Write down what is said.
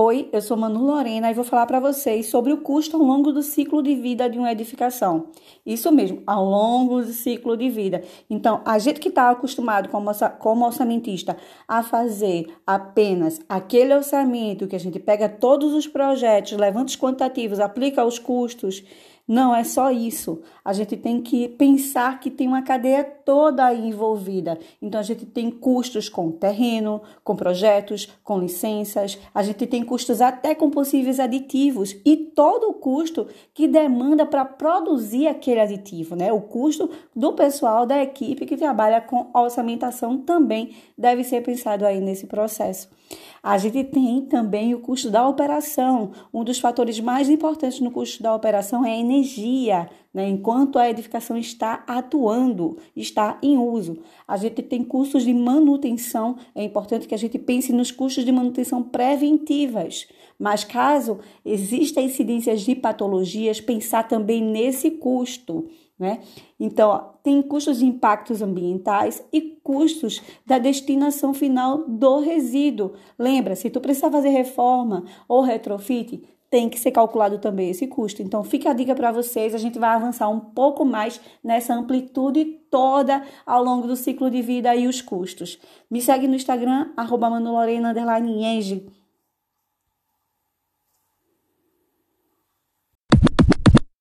Oi, eu sou Manu Lorena e vou falar para vocês sobre o custo ao longo do ciclo de vida de uma edificação. Isso mesmo, ao longo do ciclo de vida. Então, a gente que está acostumado como, orçamentista a fazer apenas aquele orçamento que a gente pega todos os projetos, levanta os quantitativos, aplica os custos não é só isso. A gente tem que pensar que tem uma cadeia toda aí envolvida. Então a gente tem custos com terreno, com projetos, com licenças, a gente tem custos até com possíveis aditivos e todo o custo que demanda para produzir aquele aditivo, né? O custo do pessoal da equipe que trabalha com orçamentação também deve ser pensado aí nesse processo. A gente tem também o custo da operação. Um dos fatores mais importantes no custo da operação é a energia, né? enquanto a edificação está atuando, está em uso. A gente tem custos de manutenção, é importante que a gente pense nos custos de manutenção preventivas. Mas caso existam incidências de patologias, pensar também nesse custo. Né? Então, tem custos de impactos ambientais e custos da destinação final do resíduo. Lembra, se tu precisar fazer reforma ou retrofit, tem que ser calculado também esse custo. Então, fica a dica para vocês, a gente vai avançar um pouco mais nessa amplitude toda ao longo do ciclo de vida e os custos. Me segue no Instagram, arroba